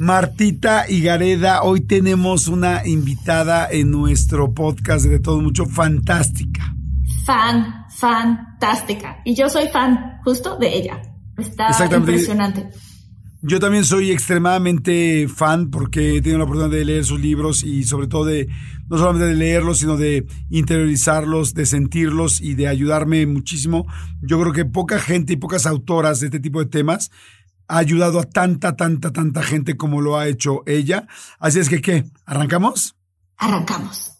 Martita Higareda, hoy tenemos una invitada en nuestro podcast de Todo Mucho, fantástica. Fan, fantástica. Y yo soy fan justo de ella. Está impresionante. Yo también soy extremadamente fan porque he tenido la oportunidad de leer sus libros y sobre todo de, no solamente de leerlos, sino de interiorizarlos, de sentirlos y de ayudarme muchísimo. Yo creo que poca gente y pocas autoras de este tipo de temas ha ayudado a tanta, tanta, tanta gente como lo ha hecho ella. Así es que, ¿qué? ¿Arrancamos? Arrancamos.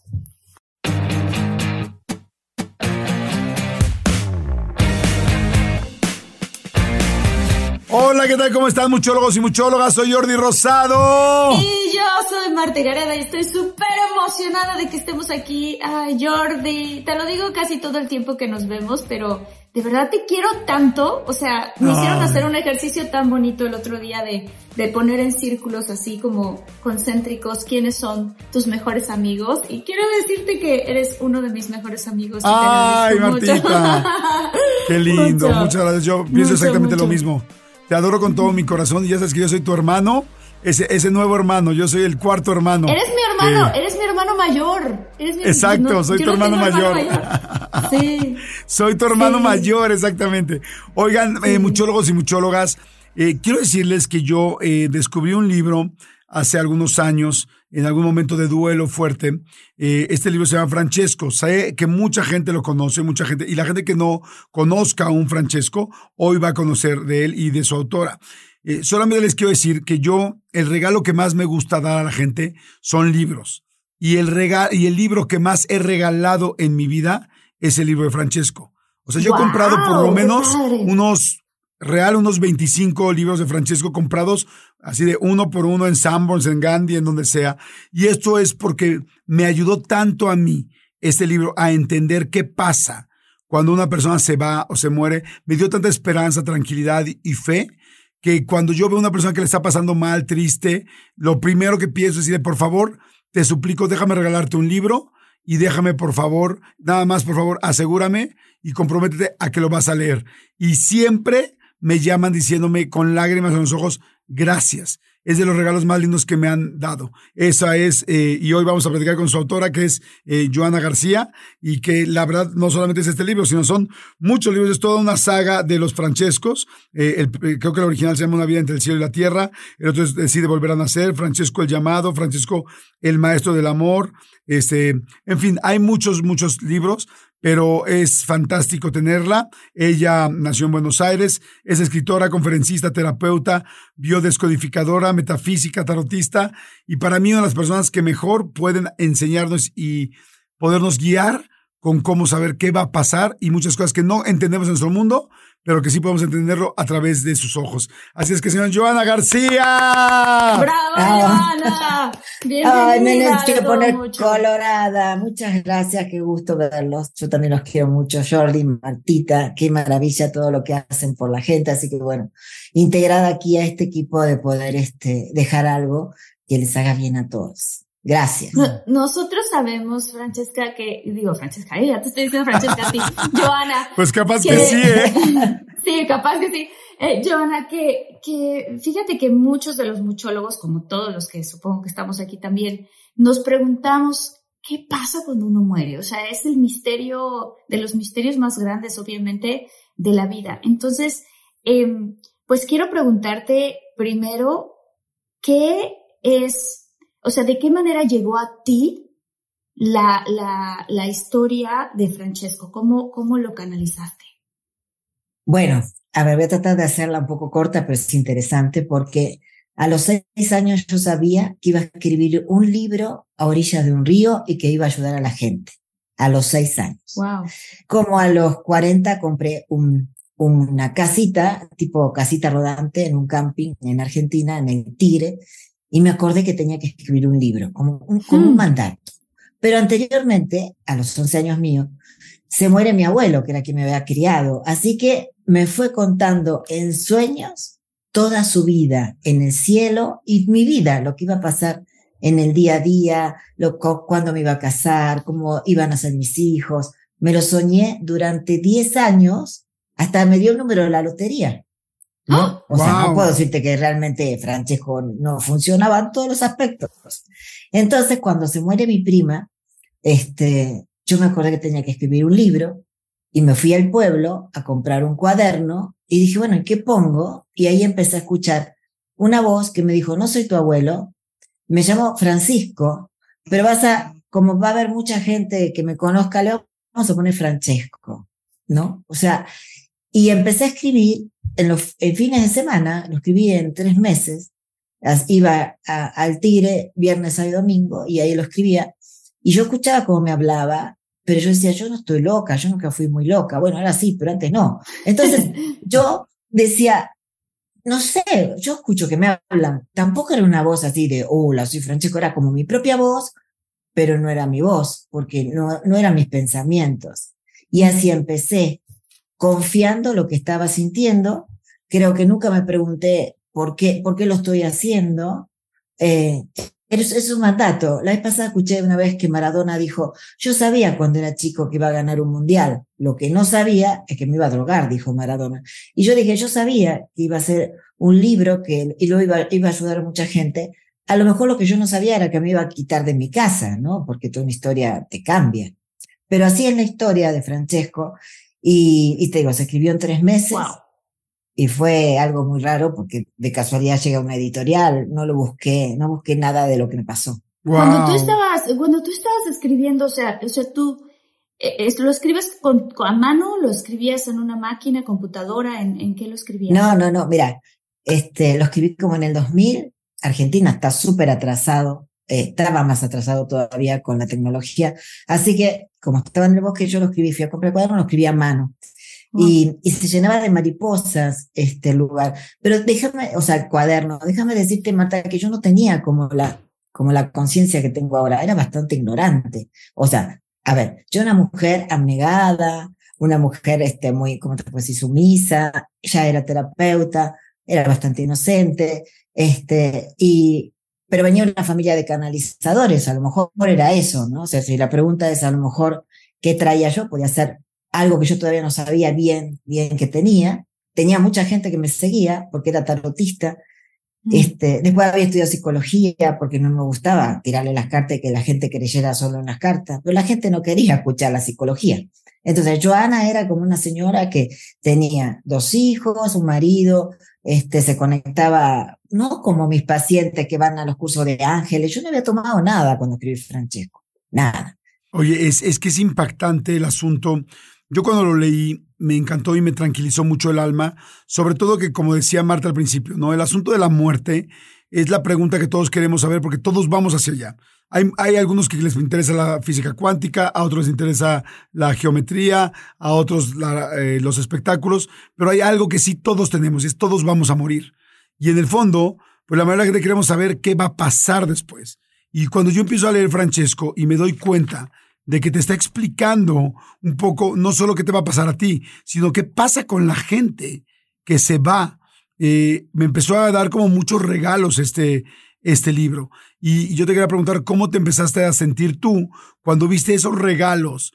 Hola, ¿qué tal? ¿Cómo están, muchólogos y muchólogas? Soy Jordi Rosado. Y yo soy Marta Gareda y estoy súper emocionada de que estemos aquí. Ay, Jordi, te lo digo casi todo el tiempo que nos vemos, pero de verdad te quiero tanto. O sea, me hicieron hacer un ejercicio tan bonito el otro día de, de poner en círculos así como concéntricos quiénes son tus mejores amigos. Y quiero decirte que eres uno de mis mejores amigos. Ay, Martita. Qué lindo. Muchas gracias. Yo pienso exactamente lo mismo. Te adoro con todo mi corazón y ya sabes que yo soy tu hermano, ese, ese nuevo hermano, yo soy el cuarto hermano. Eres mi hermano, eres mi hermano mayor. exacto, soy tu hermano, mayor. sí. soy tu hermano mayor, exactamente. Oigan, eh, muchólogos y muchólogas, eh, quiero decirles que yo eh, descubrí un libro hace algunos años, en algún momento de duelo fuerte. Eh, este libro se llama Francesco. Sé que mucha gente lo conoce, mucha gente, y la gente que no conozca a un Francesco, hoy va a conocer de él y de su autora. Eh, solamente les quiero decir que yo, el regalo que más me gusta dar a la gente son libros. Y el, y el libro que más he regalado en mi vida es el libro de Francesco. O sea, yo he comprado por lo menos unos real unos 25 libros de Francesco comprados así de uno por uno en Sanborns, en Gandhi, en donde sea. Y esto es porque me ayudó tanto a mí este libro a entender qué pasa cuando una persona se va o se muere. Me dio tanta esperanza, tranquilidad y fe que cuando yo veo a una persona que le está pasando mal, triste, lo primero que pienso es decirle, por favor, te suplico, déjame regalarte un libro y déjame, por favor, nada más, por favor, asegúrame y comprométete a que lo vas a leer. Y siempre me llaman diciéndome con lágrimas en los ojos, gracias. Es de los regalos más lindos que me han dado. Esa es, eh, y hoy vamos a platicar con su autora, que es eh, Joana García, y que la verdad no solamente es este libro, sino son muchos libros, es toda una saga de los Francescos. Eh, creo que el original se llama Una vida entre el cielo y la tierra, el otro es Decide volver a nacer, Francesco el llamado, Francesco el maestro del amor, este, en fin, hay muchos, muchos libros, pero es fantástico tenerla. Ella nació en Buenos Aires, es escritora, conferencista, terapeuta, biodescodificadora, metafísica, tarotista, y para mí una de las personas que mejor pueden enseñarnos y podernos guiar con cómo saber qué va a pasar y muchas cosas que no entendemos en nuestro mundo, pero que sí podemos entenderlo a través de sus ojos. Así es que, señora Joana García. ¡Bravo, Joana! Bienvenida. Ay, me quiero poner colorada. Muchas gracias, qué gusto verlos. Yo también los quiero mucho. Jordi, Martita, qué maravilla todo lo que hacen por la gente. Así que, bueno, integrada aquí a este equipo de poder este, dejar algo que les haga bien a todos. Gracias. nosotros sabemos, Francesca, que, digo, Francesca, eh, ya te estoy diciendo Francesca a ti, Joana. Pues capaz que, sí, ¿eh? sí, capaz que sí. Eh, Joana, que, que fíjate que muchos de los muchólogos, como todos los que supongo que estamos aquí también, nos preguntamos qué pasa cuando uno muere. O sea, es el misterio, de los misterios más grandes, obviamente, de la vida. Entonces, em, pues quiero preguntarte primero, ¿qué es o sea, ¿de qué manera llegó a ti la, la, la historia de Francesco? ¿Cómo, ¿Cómo lo canalizaste? Bueno, a ver, voy a tratar de hacerla un poco corta, pero es interesante porque a los seis años yo sabía que iba a escribir un libro a orillas de un río y que iba a ayudar a la gente. A los seis años. Wow. Como a los cuarenta compré un, una casita, tipo casita rodante en un camping en Argentina, en el Tigre, y me acordé que tenía que escribir un libro, como un, un hmm. mandato. Pero anteriormente, a los 11 años míos, se muere mi abuelo, que era quien me había criado. Así que me fue contando en sueños toda su vida en el cielo y mi vida, lo que iba a pasar en el día a día, lo, cuándo me iba a casar, cómo iban a ser mis hijos. Me lo soñé durante 10 años, hasta me dio el número de la lotería. ¿No? O sea, no puedo decirte que realmente Francesco no funcionaba en todos los aspectos. Entonces, cuando se muere mi prima, este, yo me acordé que tenía que escribir un libro y me fui al pueblo a comprar un cuaderno y dije, bueno, ¿en qué pongo? Y ahí empecé a escuchar una voz que me dijo, no soy tu abuelo, me llamo Francisco, pero vas a, como va a haber mucha gente que me conozca, Leo, vamos a poner Francesco, ¿no? O sea, y empecé a escribir en los fines de semana, lo escribí en tres meses, iba al Tigre viernes, sábado y domingo, y ahí lo escribía, y yo escuchaba cómo me hablaba, pero yo decía, yo no estoy loca, yo nunca fui muy loca, bueno, ahora sí, pero antes no. Entonces, yo decía, no sé, yo escucho que me hablan, tampoco era una voz así de, hola, soy Francesco, era como mi propia voz, pero no era mi voz, porque no, no eran mis pensamientos. Y así empecé, confiando lo que estaba sintiendo. Creo que nunca me pregunté por qué, por qué lo estoy haciendo. Eh, es, es, un mandato. La vez pasada escuché una vez que Maradona dijo, yo sabía cuando era chico que iba a ganar un mundial. Lo que no sabía es que me iba a drogar, dijo Maradona. Y yo dije, yo sabía que iba a ser un libro que y lo iba, iba a ayudar a mucha gente, a lo mejor lo que yo no sabía era que me iba a quitar de mi casa, ¿no? Porque toda una historia te cambia. Pero así es la historia de Francesco. Y, y te digo, se escribió en tres meses. Y fue algo muy raro porque de casualidad llega una editorial, no lo busqué, no busqué nada de lo que me pasó. Cuando tú estabas, cuando tú estabas escribiendo, o sea, o sea, tú eh, lo escribes con, a mano, lo escribías en una máquina, computadora, ¿en, en qué lo escribías? No, no, no, mira, este, lo escribí como en el 2000 Argentina está súper atrasado, eh, estaba más atrasado todavía con la tecnología, así que como estaba en el bosque yo lo escribí, fui a comprar cuaderno, lo escribí a mano. Y, y, se llenaba de mariposas este lugar. Pero déjame, o sea, el cuaderno, déjame decirte, Marta, que yo no tenía como la, como la conciencia que tengo ahora, era bastante ignorante. O sea, a ver, yo una mujer abnegada, una mujer este, muy, ¿cómo te puedo decir?, sumisa, ya era terapeuta, era bastante inocente, este, y, pero venía una familia de canalizadores, a lo mejor era eso, ¿no? O sea, si la pregunta es a lo mejor qué traía yo, podía ser algo que yo todavía no sabía bien, bien que tenía. Tenía mucha gente que me seguía porque era tarotista. Mm. Este, después había estudiado psicología porque no me gustaba tirarle las cartas y que la gente creyera solo en las cartas, pero la gente no quería escuchar la psicología. Entonces, Joana era como una señora que tenía dos hijos, un marido, este, se conectaba, no como mis pacientes que van a los cursos de ángeles, yo no había tomado nada cuando escribí Francesco, nada. Oye, es, es que es impactante el asunto. Yo cuando lo leí me encantó y me tranquilizó mucho el alma, sobre todo que, como decía Marta al principio, ¿no? El asunto de la muerte es la pregunta que todos queremos saber porque todos vamos hacia allá. Hay, hay, algunos que les interesa la física cuántica, a otros les interesa la geometría, a otros eh, los espectáculos, pero hay algo que sí todos tenemos y es todos vamos a morir. Y en el fondo, pues la manera que queremos saber qué va a pasar después. Y cuando yo empiezo a leer Francesco y me doy cuenta de que te está explicando un poco no solo qué te va a pasar a ti, sino qué pasa con la gente que se va eh, me empezó a dar como muchos regalos este, este libro. Y, yo te quería preguntar cómo te empezaste a sentir tú cuando viste esos regalos.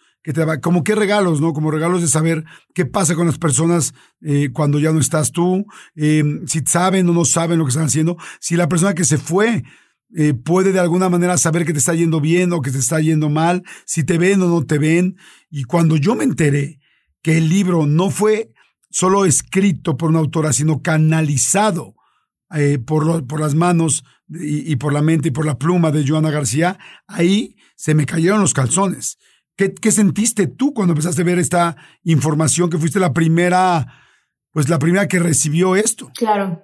Como qué regalos, ¿no? Como regalos de saber qué pasa con las personas eh, cuando ya no estás tú, eh, si saben o no saben lo que están haciendo, si la persona que se fue puede de alguna manera saber que te está yendo bien o que te está yendo mal, si te ven o no te ven. Y cuando yo me enteré que el libro no fue solo escrito por una autora, sino canalizado eh, por, por, las manos y, por la mente y por la pluma de Joana García, ahí se me cayeron los calzones. ¿Qué, ¿Qué, sentiste tú cuando empezaste a ver esta información que fuiste la primera, pues la primera que recibió esto? Claro.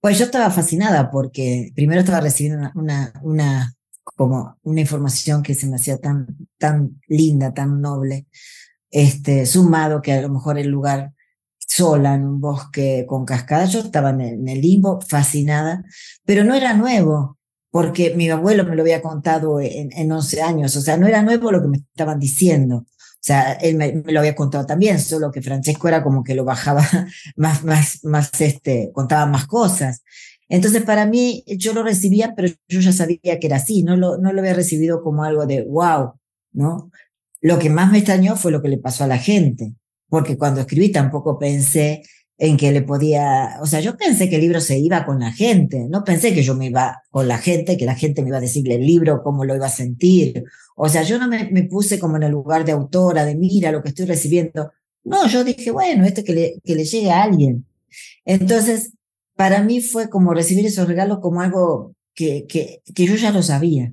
Pues yo estaba fascinada porque primero estaba recibiendo una, una, como una información que se me hacía tan, tan linda, tan noble, este, sumado que a lo mejor el lugar sola en un bosque con cascadas. Yo estaba en el, limbo, fascinada, pero no era nuevo, porque mi abuelo me lo había contado en, en 11 años, o sea, no era nuevo lo que me estaban diciendo. O sea, él me, lo había contado también, solo que Francesco era como que lo bajaba más, más, más, este, contaba más cosas. Entonces, para mí, yo lo recibía, pero yo ya sabía que era así, no lo, no lo había recibido como algo de wow, ¿no? Lo que más me extrañó fue lo que le pasó a la gente porque cuando escribí tampoco pensé en que le podía, o sea, yo pensé que el libro se iba con la gente, no pensé que yo me iba con la gente, que la gente me iba a decirle el libro, cómo lo iba a sentir. O sea, yo no me, puse como en el lugar de autora, de mira lo que estoy recibiendo. No, yo dije, bueno, este que le, que le llegue a alguien. Entonces, para mí fue como recibir esos regalos como algo que, que, que yo ya lo sabía.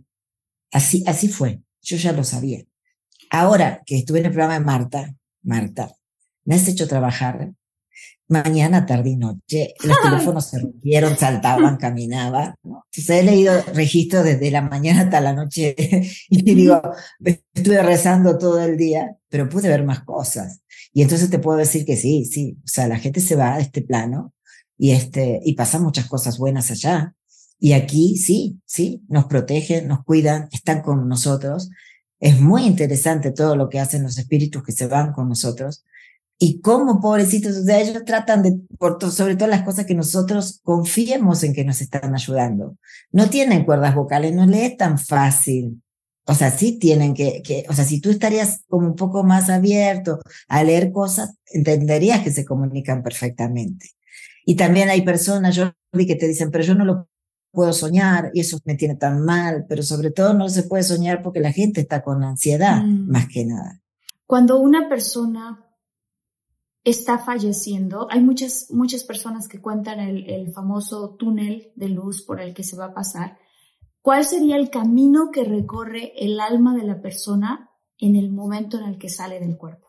Así, así fue, yo ya lo sabía. Ahora que estuve en el programa de Marta, Marta, me has hecho trabajar mañana, tarde y noche. Los teléfonos se rompieron, saltaban, caminaban. ¿no? he leído registros desde la mañana hasta la noche y digo, estuve rezando todo el día, pero pude ver más cosas. Y entonces te puedo decir que sí, sí. O sea, la gente se va a este plano y, este, y pasan muchas cosas buenas allá. Y aquí sí, sí, nos protegen, nos cuidan, están con nosotros. Es muy interesante todo lo que hacen los espíritus que se van con nosotros y cómo, pobrecitos, o sea, ellos tratan de, por sobre todas las cosas que nosotros confiemos en que nos están ayudando. No tienen cuerdas vocales, no le es tan fácil. O sea, sí tienen que, que, o sea, si tú estarías como un poco más abierto a leer cosas, entenderías que se comunican perfectamente. Y también hay personas, yo vi que te dicen, pero yo no lo puedo soñar y eso me tiene tan mal, pero sobre todo no se puede soñar porque la gente está con ansiedad, mm. más que nada. Cuando una persona está falleciendo. Hay muchas, muchas personas que cuentan el, el, famoso túnel de luz por el que se va a pasar. ¿Cuál sería el camino que recorre el alma de la persona en el momento en el que sale del cuerpo?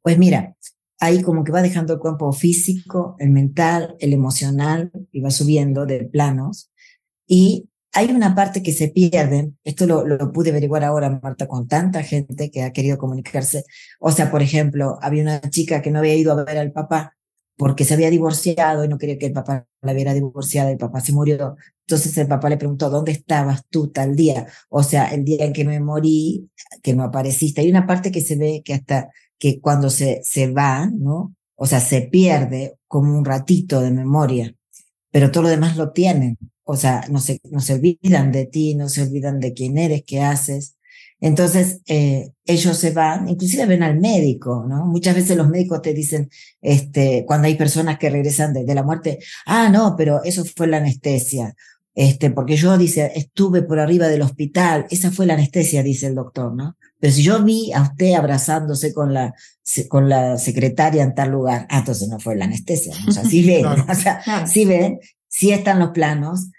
Pues mira, ahí como que va dejando el cuerpo físico, el mental, el emocional, y va subiendo de planos. Y hay una parte que se pierde, esto lo, lo, pude averiguar ahora, Marta, con tanta gente que ha querido comunicarse. O sea, por ejemplo, había una chica que no había ido a ver al papá porque se había divorciado y no quería que el papá la viera divorciada, el papá se murió. Entonces el papá le preguntó, ¿dónde estabas tú tal día? O sea, el día en que me morí, que no apareciste. Hay una parte que se ve que hasta que cuando se, se va, ¿no? O sea, se pierde como un ratito de memoria, pero todo lo demás lo tienen o sea, no se, no se olvidan de ti, no se olvidan de quién eres, qué haces. Entonces, eh, ellos se van, inclusive ven al médico, ¿no? Muchas veces los médicos te dicen, este, cuando hay personas que regresan de, de la muerte, ah, no, pero eso fue la anestesia. Este, porque yo, dice, estuve por arriba del hospital, esa fue la anestesia, dice el doctor, ¿no? Pero si yo vi a usted abrazándose con la, con la secretaria en tal lugar, ah, entonces no fue la anestesia, o sea, sí ven, o sea, sí ven, sí están los planos,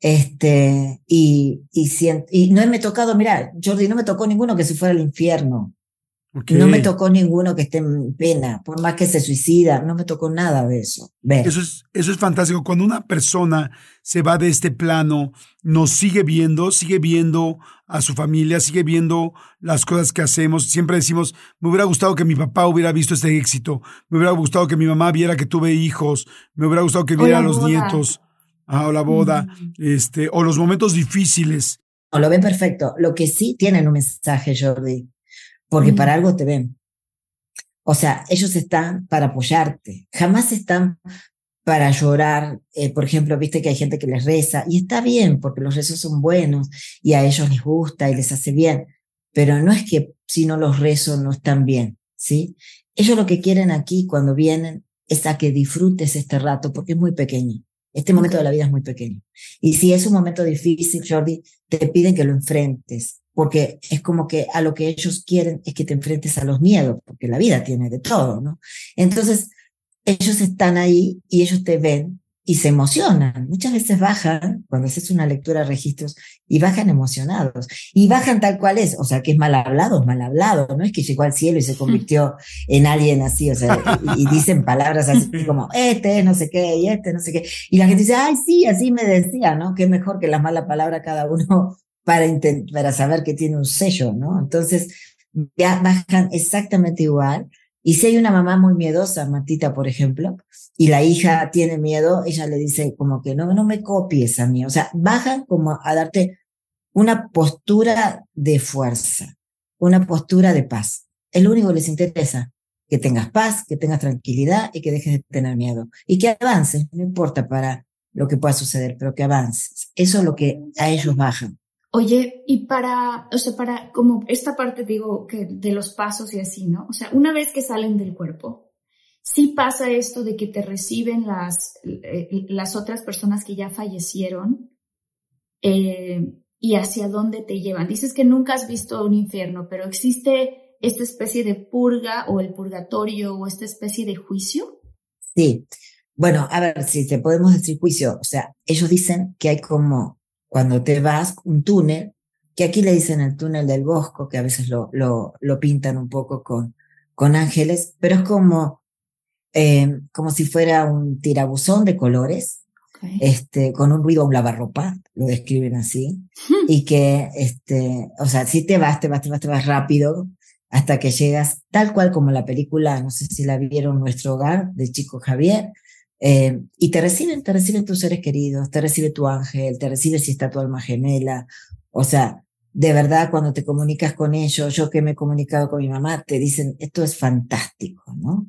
este, y, y, y no me tocado, mira, Jordi, no me tocó ninguno que se fuera al infierno. No me tocó ninguno que esté en pena, por más que se suicida, no me tocó nada de eso. Eso es, eso es fantástico. Cuando una persona se va de este plano, nos sigue viendo, sigue viendo a su familia, sigue viendo las cosas que hacemos. Siempre decimos, me hubiera gustado que mi papá hubiera visto este éxito, me hubiera gustado que mi mamá viera que tuve hijos, me hubiera gustado que viera a los nietos o la boda, este, o los momentos difíciles. No, lo ven perfecto. Lo que sí tienen un mensaje, Jordi, porque para algo te ven. O sea, ellos están para apoyarte, jamás están para llorar. Eh, por ejemplo, viste que hay gente que les reza, y está bien, porque los rezos son buenos y a ellos les gusta y les hace bien, pero no es que si no los rezos no están bien, ¿sí? Ellos lo que quieren aquí cuando vienen es a que disfrutes este rato, porque es muy pequeño. Este momento de la vida es muy pequeño. Y si es un momento difícil, Jordi, te piden que lo enfrentes, porque es como que a lo que ellos quieren es que te enfrentes a los miedos, porque la vida tiene de todo, ¿no? Entonces, ellos están ahí y ellos te ven y se emocionan. Muchas veces bajan, cuando haces una lectura de registros, y bajan emocionados. Y bajan tal cual es, o sea, que es mal hablado, es mal hablado, no es que llegó al cielo y se convirtió en alguien así, o sea, y, dicen palabras así como, este no sé qué, y este no sé qué. Y la gente dice, ay, sí, así me decía, ¿no? Qué mejor que la mala palabra cada uno para, para saber que tiene un sello, ¿no? Entonces, ya bajan exactamente igual y si hay una mamá muy miedosa, Matita, por ejemplo, y la hija tiene miedo, ella le dice como que no, no me copies a mí. O sea, bajan como a darte una postura de fuerza, una postura de paz. Es lo único que les interesa, que tengas paz, que tengas tranquilidad y que dejes de tener miedo. Y que avances, no importa para lo que pueda suceder, pero que avances. Eso es lo que a ellos bajan. Oye, y para, o sea, para como esta parte digo que de los pasos y así, ¿no? O sea, una vez que salen del cuerpo, sí pasa esto de que te reciben las, eh, las otras personas que ya fallecieron eh, y hacia dónde te llevan. Dices que nunca has visto un infierno, pero existe esta especie de purga o el purgatorio o esta especie de juicio. Sí, bueno, a ver, si te podemos decir juicio, o sea, ellos dicen que hay como cuando te vas un túnel, que aquí le dicen el túnel del bosco, que a veces lo, lo, lo pintan un poco con, con ángeles, pero es como eh, como si fuera un tirabuzón de colores, este, con un ruido, un lavarropa, lo describen así, y que, este, o sea, si te vas, te vas, te vas, te vas rápido, hasta que llegas tal cual como la película, no sé si la vieron, Nuestro Hogar, de Chico Javier, eh, y te reciben, te reciben tus seres queridos, te recibe tu ángel, te recibe si está tu alma gemela, o sea, de verdad cuando te comunicas con ellos, yo que me he comunicado con mi mamá, te dicen, esto es fantástico, ¿no?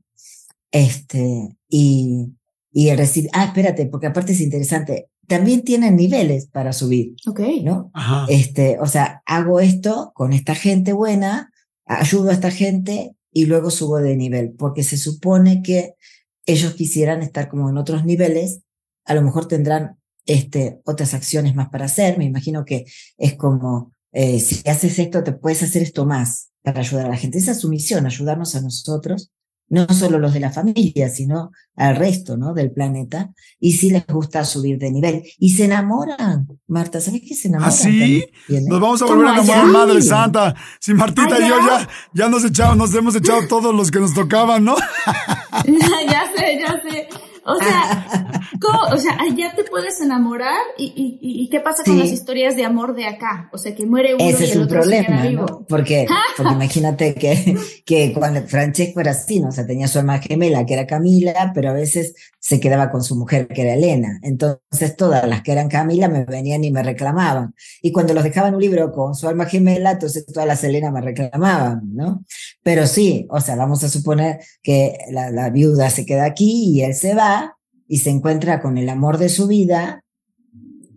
Este, y, y recibir, ah, espérate, porque aparte es interesante, también tienen niveles para subir. Ok. ¿No? Este, o sea, hago esto con esta gente buena, ayudo a esta gente y luego subo de nivel, porque se supone que ellos quisieran estar como en otros niveles, a lo mejor tendrán este, otras acciones más para hacer, me imagino que es como, eh, si haces esto, te puedes hacer esto más para ayudar a la gente. Esa es su misión, ayudarnos a nosotros no solo los de la familia, sino al resto, ¿no? Del planeta, y sí les gusta subir de nivel. Y se enamoran, Marta, ¿sabes qué se enamoran? ¿Ah, sí? Nos vamos a volver a enamorar, Madre Santa. Si Martita y yo ya, ya nos echamos, nos hemos echado todos los que nos tocaban, ¿no? ya sé, ya sé. O sea, ¿cómo? o sea, ya te puedes enamorar y, y, y qué pasa con las historias de amor de acá, o sea, que muere uno Ese y el un otro problema, ¿no? Porque, porque imagínate que, que cuando Francesco era así, ¿no? o sea, tenía su alma gemela que era Camila, pero a veces se quedaba con su mujer que era Elena. Entonces todas las que eran Camila me venían y me reclamaban. Y cuando los dejaban un libro con su alma gemela, entonces todas las Elena me reclamaban, ¿no? Pero sí, o sea, vamos a suponer que la, la viuda se queda aquí y él se va, y se encuentra con el amor de su vida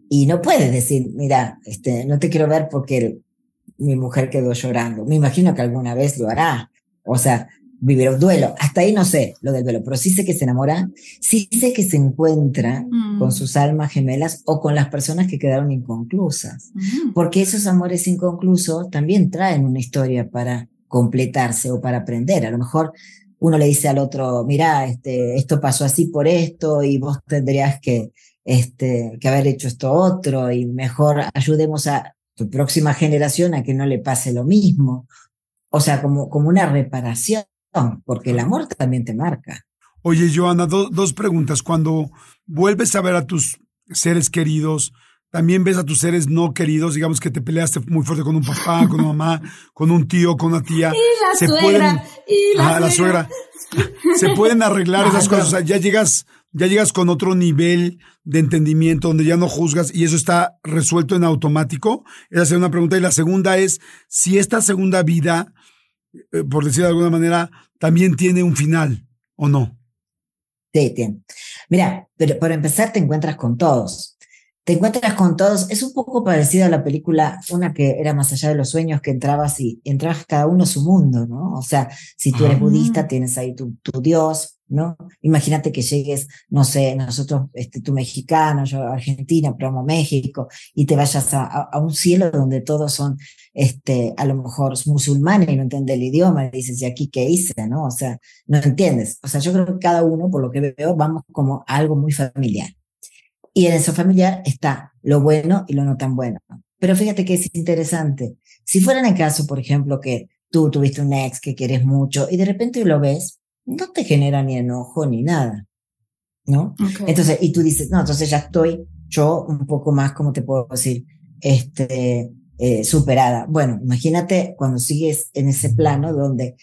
y no puede decir, mira, este, no te quiero ver porque mi mujer quedó llorando. Me imagino que alguna vez lo hará. O sea, vivir un duelo. Hasta ahí no sé lo del duelo, pero sí sé que se enamora, sí sé que se encuentra con mm. sus almas gemelas o con las personas que quedaron inconclusas. Porque esos amores inconclusos también traen una historia para completarse o para aprender. A lo mejor uno le dice al otro, mira, este, esto pasó así por esto y vos tendrías que, este, que haber hecho esto otro y mejor ayudemos a tu próxima generación a que no le pase lo mismo. O sea, como, como una reparación, porque el amor también te marca. Oye, Joana, dos preguntas. Cuando vuelves a ver a tus seres queridos, también ves a tus seres no queridos, digamos que te peleaste muy fuerte con un papá, con una mamá, con un tío, con una tía. Y la se suegra. Pueden, y la, suegra. Se pueden arreglar esas cosas. O sea, ya llegas, ya llegas con otro nivel de entendimiento donde ya no juzgas y eso está resuelto en automático. Esa es una pregunta. Y la segunda es si esta segunda vida, eh, por decir de alguna manera, también tiene un final o no. Sí, tiene. Mira, pero por empezar te encuentras con todos te encuentras con todos. Es un poco parecido a la película, una que era más allá de los sueños, que entrabas y entrabas cada uno a su mundo, ¿no? O sea, si tú eres ah. budista, tienes ahí tu, tu Dios, ¿no? Imagínate que llegues, no sé, nosotros, este, tú mexicano, yo argentina, promo México, y te vayas a, a, un cielo donde todos son, este, a lo mejor musulmanes y no entiendes el idioma, y dices, ¿y aquí qué hice? ¿No? O sea, no entiendes. O sea, yo creo que cada uno, por lo que veo, vamos como a algo muy familiar. Y en eso familiar está lo bueno y lo no tan bueno. Pero fíjate que es interesante. Si fuera en el caso, por ejemplo, que tú tuviste un ex que quieres mucho y de repente lo ves, no te genera ni enojo ni nada. ¿No? Entonces, y tú dices, no, entonces ya estoy yo un poco más, como te puedo decir? Este, eh, superada. Bueno, imagínate cuando sigues en ese plano donde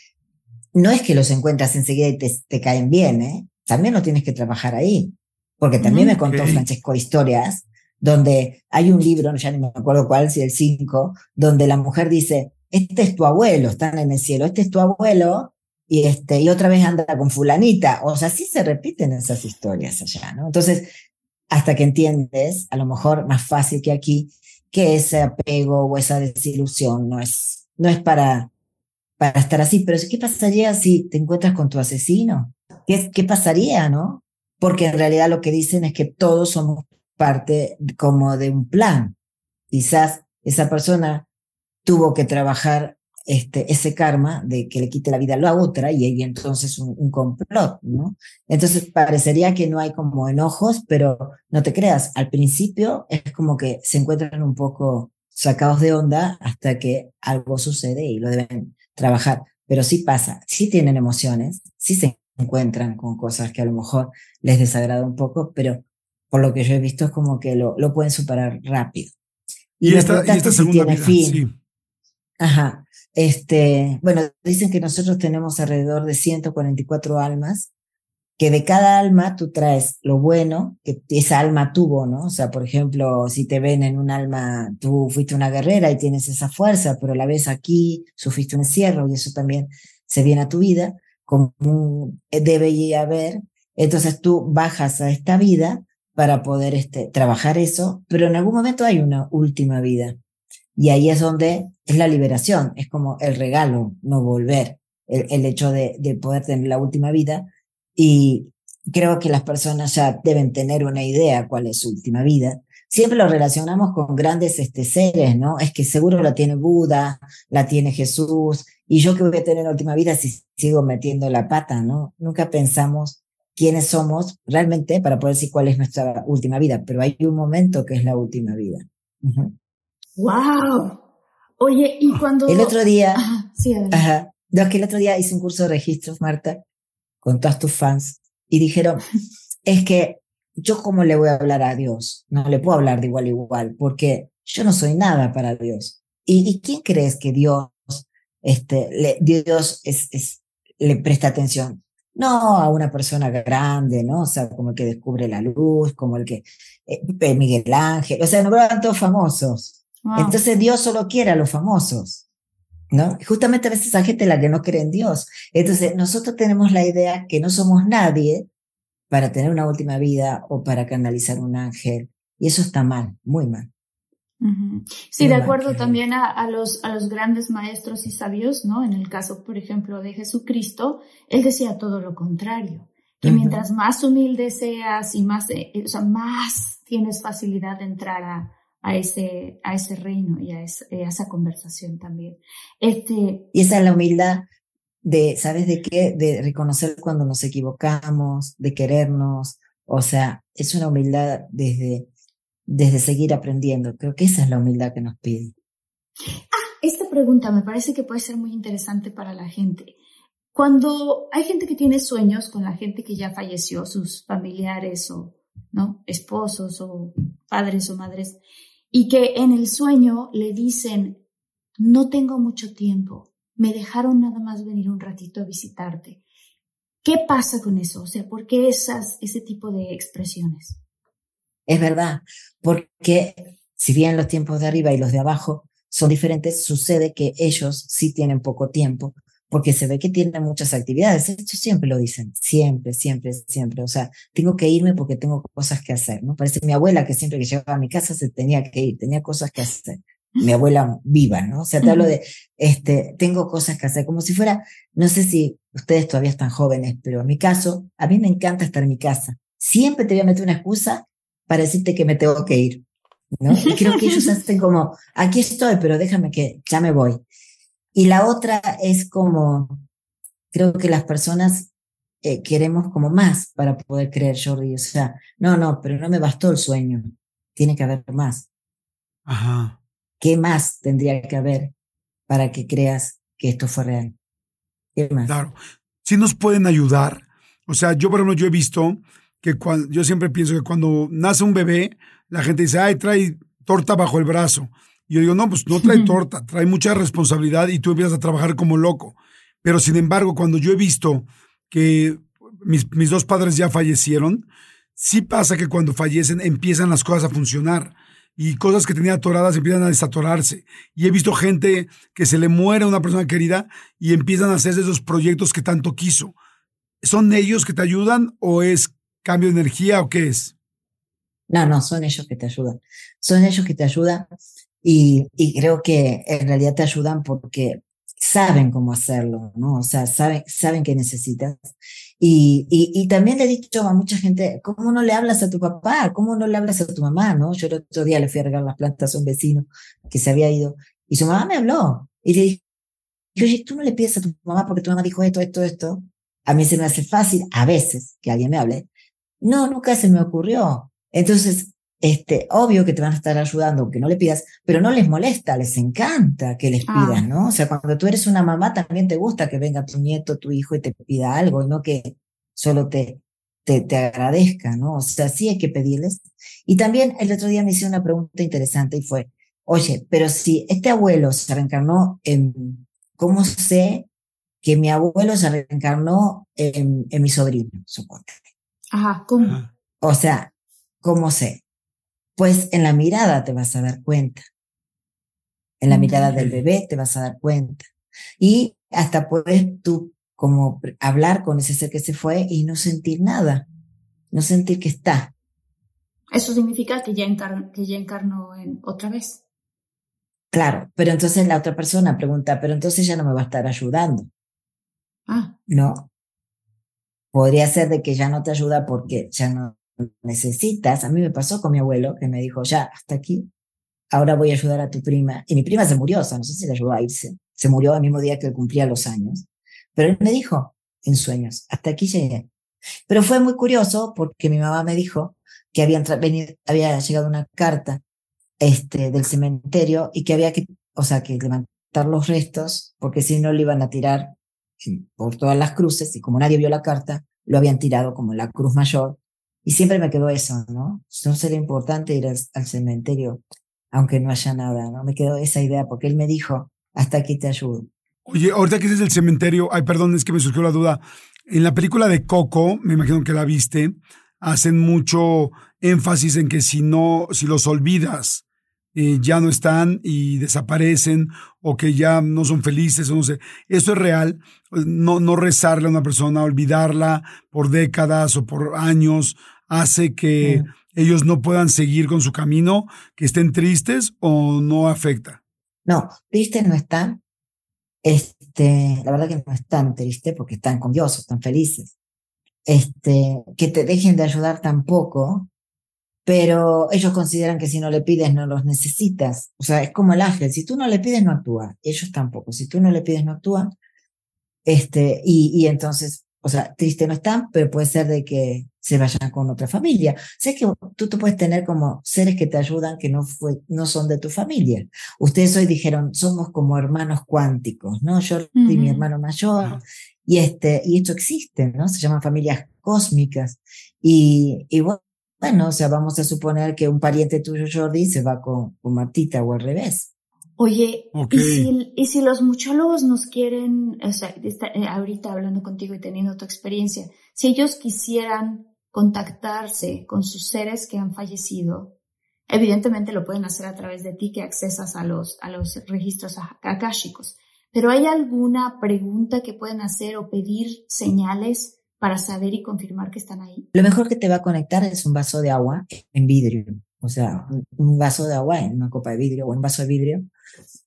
no es que los encuentras enseguida y te, te caen bien, ¿eh? También lo tienes que trabajar ahí porque también me contó Francesco historias donde hay un libro, ya no me acuerdo cuál, si el 5, donde la mujer dice, este es tu abuelo, están en el cielo, este es tu abuelo, y este, y otra vez anda con fulanita. O sea, sí se repiten esas historias allá, ¿no? Entonces, hasta que entiendes, a lo mejor más fácil que aquí, que ese apego o esa desilusión no es, no es para, para estar así. Pero ¿qué pasaría si te encuentras con tu asesino? ¿qué, ¿qué pasaría, no? Porque en realidad lo que dicen es que todos somos parte como de un plan. Quizás esa persona tuvo que trabajar este, ese karma de que le quite la vida a la otra y hay entonces un, complot, ¿no? Entonces parecería que no hay como enojos, pero no te creas, al principio es como que se encuentran un poco sacados de onda hasta que algo sucede y lo deben trabajar. Pero sí pasa, sí tienen emociones, sí se encuentran con cosas que a lo mejor les desagrada un poco, pero por lo que yo he visto es como que lo, lo pueden superar rápido. Y, esta, segunda vida, Sí. Ajá. Este, bueno, dicen que nosotros tenemos alrededor de 144 almas, que de cada alma tú traes lo bueno que esa alma tuvo, ¿no? O sea, por ejemplo, si te ven en un alma, tú fuiste una guerrera y tienes esa fuerza, pero la ves aquí, sufriste un encierro y eso también se viene a tu vida, como debe haber. Entonces tú bajas a esta vida para poder este, trabajar eso, pero en algún momento hay una última vida. Y ahí es donde es la liberación, es como el regalo, no volver, el, hecho de, de, poder tener la última vida. Y creo que las personas ya deben tener una idea cuál es su última vida. Siempre lo relacionamos con grandes este, seres, ¿no? Es que seguro la tiene Buda, la tiene Jesús, y yo que voy a tener la última vida si sigo metiendo la pata, ¿no? Nunca pensamos quiénes somos realmente para poder decir cuál es nuestra última vida, pero hay un momento que es la última vida. ¡Wow! Oye, y cuando... El otro día... Ajá, sí, ajá, no, que el otro día hice un curso de registros, Marta, con todos tus fans, y dijeron, es que yo cómo le voy a hablar a Dios, no le puedo hablar de igual a igual, porque yo no soy nada para Dios. ¿Y, quién crees que Dios, este, le, Dios es, es, le presta atención? No a una persona grande, ¿no? O sea, como el que descubre la luz, como el que, eh, Miguel Ángel, o sea, no eran todos famosos. Entonces Dios solo quiere a los famosos, ¿no? Justamente a veces hay gente la que no cree en Dios. Entonces nosotros tenemos la idea que no somos nadie para tener una última vida o para canalizar un ángel. Y eso está mal, muy mal. Sí, de acuerdo también a, los, a los grandes maestros y sabios, ¿no? En el caso, por ejemplo, de Jesucristo, él decía todo lo contrario, que mientras más humilde seas y más, eh, o sea, más tienes facilidad de entrar a, a ese, a ese reino y a, esa conversación también. Este, y esa es la humildad de, ¿sabes de qué? De reconocer cuando nos equivocamos, de querernos, o sea, es una humildad desde, desde seguir aprendiendo. Creo que esa es la humildad que nos pide. Ah, esta pregunta me parece que puede ser muy interesante para la gente. Cuando hay gente que tiene sueños con la gente que ya falleció, sus familiares o ¿no? esposos o padres o madres, y que en el sueño le dicen, no tengo mucho tiempo, me dejaron nada más venir un ratito a visitarte. ¿Qué pasa con eso? O sea, ¿por qué esas, ese tipo de expresiones? Es verdad, porque si bien los tiempos de arriba y los de abajo son diferentes, sucede que ellos sí tienen poco tiempo porque se ve que tienen muchas actividades. Ellos siempre lo dicen, siempre, siempre, siempre. O sea, tengo que irme porque tengo cosas que hacer, ¿no? Parece mi abuela que siempre que llegaba a mi casa se tenía que ir, tenía cosas que hacer. Mi abuela viva, ¿no? O sea, te hablo de, este, tengo cosas que hacer, como si fuera, no sé si ustedes todavía están jóvenes, pero en mi caso, a mí me encanta estar en mi casa. Siempre te voy a meter una excusa para decirte que me tengo que ir, ¿no? Y creo que ellos hacen como, aquí estoy, pero déjame que ya me voy. Y la otra es como, creo que las personas eh, queremos como más para poder creer, Jordi. O sea, no, no, pero no me bastó el sueño. Tiene que haber más. Ajá. ¿Qué más tendría que haber para que creas que esto fue real? ¿Qué más? Claro. Si nos pueden ayudar. O sea, yo, por ejemplo, yo he visto que cuando, yo siempre pienso que cuando nace un bebé, la gente dice, ay, trae torta bajo el brazo. Y yo digo, no, pues no trae torta, trae mucha responsabilidad y tú empiezas a trabajar como loco. Pero sin embargo, cuando yo he visto que mis, mis dos padres ya fallecieron, sí pasa que cuando fallecen empiezan las cosas a funcionar y cosas que tenía atoradas empiezan a desatorarse. Y he visto gente que se le muere a una persona querida y empiezan a hacer esos proyectos que tanto quiso. ¿Son ellos que te ayudan o es cambio de energía o qué es? No, no, son ellos que te ayudan. Son ellos que te ayudan y, y, creo que en realidad te ayudan porque saben cómo hacerlo, ¿no? O sea, saben, saben que necesitas. Y, y, también le he dicho a mucha gente, ¿cómo no le hablas a tu papá? ¿Cómo no le hablas a tu mamá? ¿No? Yo el otro día le fui a regar las plantas a un vecino que se había ido y su mamá me habló y le dije, oye, tú no le pides a tu mamá porque tu mamá dijo esto, esto, esto. A mí se me hace fácil, a veces, que alguien me hable. No, nunca se me ocurrió. Entonces, este, obvio que te van a estar ayudando aunque no le pidas, pero no les molesta, les encanta que les pidas, ah. ¿no? O sea, cuando tú eres una mamá también te gusta que venga tu nieto, tu hijo y te pida algo y no que solo te, te, te agradezca, ¿no? O sea, sí hay que pedirles. Y también el otro día me hice una pregunta interesante y fue, oye, pero si este abuelo se reencarnó en, ¿cómo sé que mi abuelo se reencarnó en, en mi sobrino, suponte? Ajá, ¿cómo? O sea, ¿cómo sé? Pues en la mirada te vas a dar cuenta. En la mirada del bebé te vas a dar cuenta. Y hasta puedes tú como hablar con ese ser que se fue y no sentir nada, no sentir que está. Eso significa que ya, que ya encarnó en otra vez. Claro, pero entonces la otra persona pregunta, pero entonces ya no me va a estar ayudando. Ah. No. Podría ser de que ya no te ayuda porque ya no necesitas. A mí me pasó con mi abuelo que me dijo, ya, hasta aquí, ahora voy a ayudar a tu prima. Y mi prima se murió, o sea, no sé si le ayudó a irse. Se murió el mismo día que cumplía los años. Pero él me dijo, en sueños, hasta aquí llegué. Pero fue muy curioso porque mi mamá me dijo que había, venido, había llegado una carta este, del cementerio y que había que, o sea, que levantar los restos porque si no le iban a tirar por todas las cruces y como nadie vio la carta, lo habían tirado como la cruz mayor y siempre me quedó eso, ¿no? No sería importante ir al, cementerio aunque no haya nada, ¿no? Me quedó esa idea porque él me dijo, hasta aquí te ayudo. Oye, ahorita que dices el cementerio, ay, perdón, es que me surgió la duda. En la película de Coco, me imagino que la viste, hacen mucho énfasis en que si no, si los olvidas, eh, ya no están y desaparecen o que ya no son felices o no sé. Eso es real. No, no rezarle a una persona, olvidarla por décadas o por años hace que ellos no puedan seguir con su camino, que estén tristes o no afecta? No, tristes no están. Este, la verdad que no están tristes porque están con Dios, están felices. Este, que te dejen de ayudar tampoco, pero ellos consideran que si no le pides no los necesitas. O sea, es como el ángel, si tú no le pides no actúa, ellos tampoco, si tú no le pides no actúan. Este, y, y entonces o sea, triste no están, pero puede ser de que se vayan con otra familia. Sé que tú, tú puedes tener como seres que te ayudan que no, fue, no son de tu familia. Ustedes hoy dijeron, somos como hermanos cuánticos, ¿no? Yo y mi hermano mayor, y, este, y esto existe, ¿no? Se llaman familias cósmicas. Y, y bueno, o sea, vamos a suponer que un pariente tuyo, Jordi, se va con, con Martita o al revés. Oye, ¿y, si, ¿y si los muchólogos nos quieren, o sea, eh, ahorita hablando contigo y teniendo tu experiencia, si ellos quisieran contactarse con sus seres que han fallecido, evidentemente lo pueden hacer a través de ti que accesas a los, a los registros akáshicos. Pero ¿hay alguna pregunta que pueden hacer o pedir señales para saber y confirmar que están ahí? Lo mejor que te va a conectar es un vaso de agua en vidrio. O sea, un vaso de agua en una copa de vidrio o un vaso de vidrio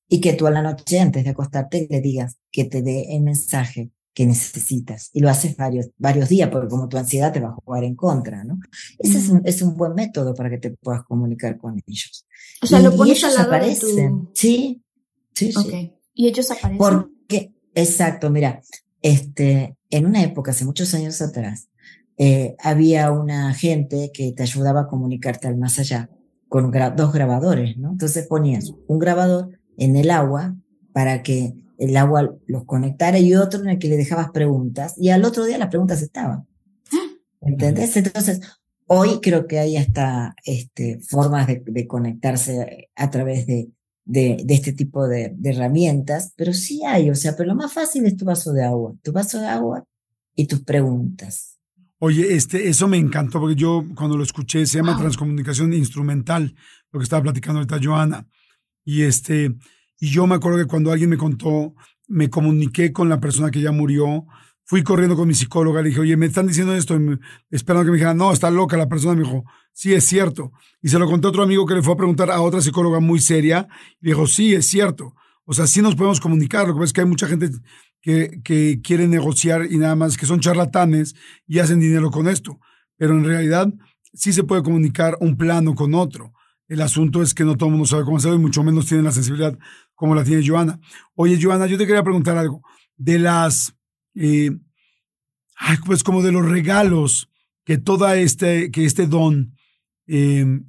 y que tú a la noche antes de acostarte le digas que te dé el mensaje que necesitas y lo haces varios, varios días porque como tu ansiedad te va a jugar en contra, ¿no? Ese es, un, es un buen método para que te puedas comunicar con ellos. O sea, lo pones al lado aparecen. Sí, sí, sí. Y ellos aparecen. Porque, exacto, mira, este, en una época, hace muchos años atrás, eh, había una gente que te ayudaba a comunicarte al más allá con dos grabadores, ¿no? Entonces ponías un grabador en el agua para que el agua los conectara y otro en el que le dejabas preguntas y al otro día las preguntas estaban. ¿Entendés? Entonces, hoy creo que hay hasta este, formas de, conectarse a través de, de, este tipo de, de, herramientas, pero sí hay, o sea, pero lo más fácil es tu vaso de agua, tu vaso de agua y tus preguntas. Oye, este, eso me encantó porque yo cuando lo escuché se llama transcomunicación instrumental, lo que estaba platicando ahorita Joana. Y este, y yo me acuerdo que cuando alguien me contó, me comuniqué con la persona que ya murió, fui corriendo con mi psicóloga, le dije, oye, me están diciendo esto, esperando que me dijera, no, está loca la persona, me dijo, sí, es cierto. Y se lo conté a otro amigo que le fue a preguntar a otra psicóloga muy seria, y dijo, sí, es cierto. O sea, sí nos podemos comunicar. Lo que pasa es que hay mucha gente que, que quiere negociar y nada más que son charlatanes y hacen dinero con esto. Pero en realidad sí se puede comunicar un plano con otro. El asunto es que no todo el mundo sabe cómo hacerlo y mucho menos tiene la sensibilidad como la tiene Joana. Oye, Joana, yo te quería preguntar algo. De las, eh, pues como de los regalos que toda este, que este don eh,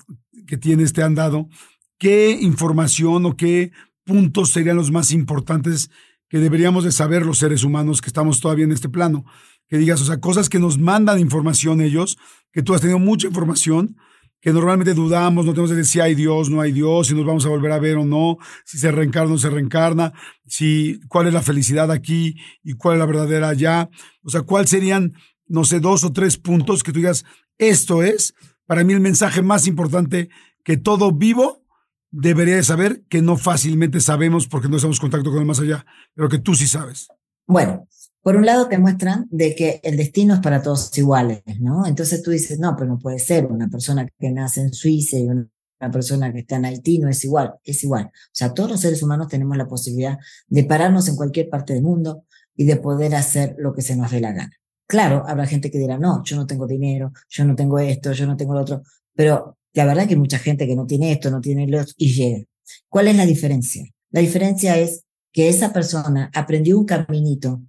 que tienes te han dado, ¿qué información o qué puntos serían los más importantes que deberíamos de saber los seres humanos que estamos todavía en este plano? Que digas, o sea, cosas que nos mandan información ellos, que tú has tenido mucha información, que normalmente dudamos, no tenemos que decir si hay Dios, no hay Dios, si nos vamos a volver a ver o no, si se reencarna o no se reencarna, si cuál es la felicidad aquí y cuál es la verdadera allá. O sea, cuáles serían, no sé, dos o tres puntos que tú digas, esto es para mí el mensaje más importante que todo vivo debería de saber, que no fácilmente sabemos porque no estamos en contacto con el más allá, pero que tú sí sabes. Bueno, por un lado te muestran de que el destino es para todos iguales, ¿no? Entonces tú dices, no, pero no puede ser, una persona que nace en Suiza y una persona que está en Haití no es igual, es igual. O sea, todos los seres humanos tenemos la posibilidad de pararnos en cualquier parte del mundo y de poder hacer lo que se nos dé la gana. Claro, habrá gente que dirá, no, yo no tengo dinero, yo no tengo esto, yo no tengo lo otro, pero la verdad que hay mucha gente que no tiene esto, no tiene lo otro y llega. ¿Cuál es la diferencia? La diferencia es que esa persona aprendió un caminito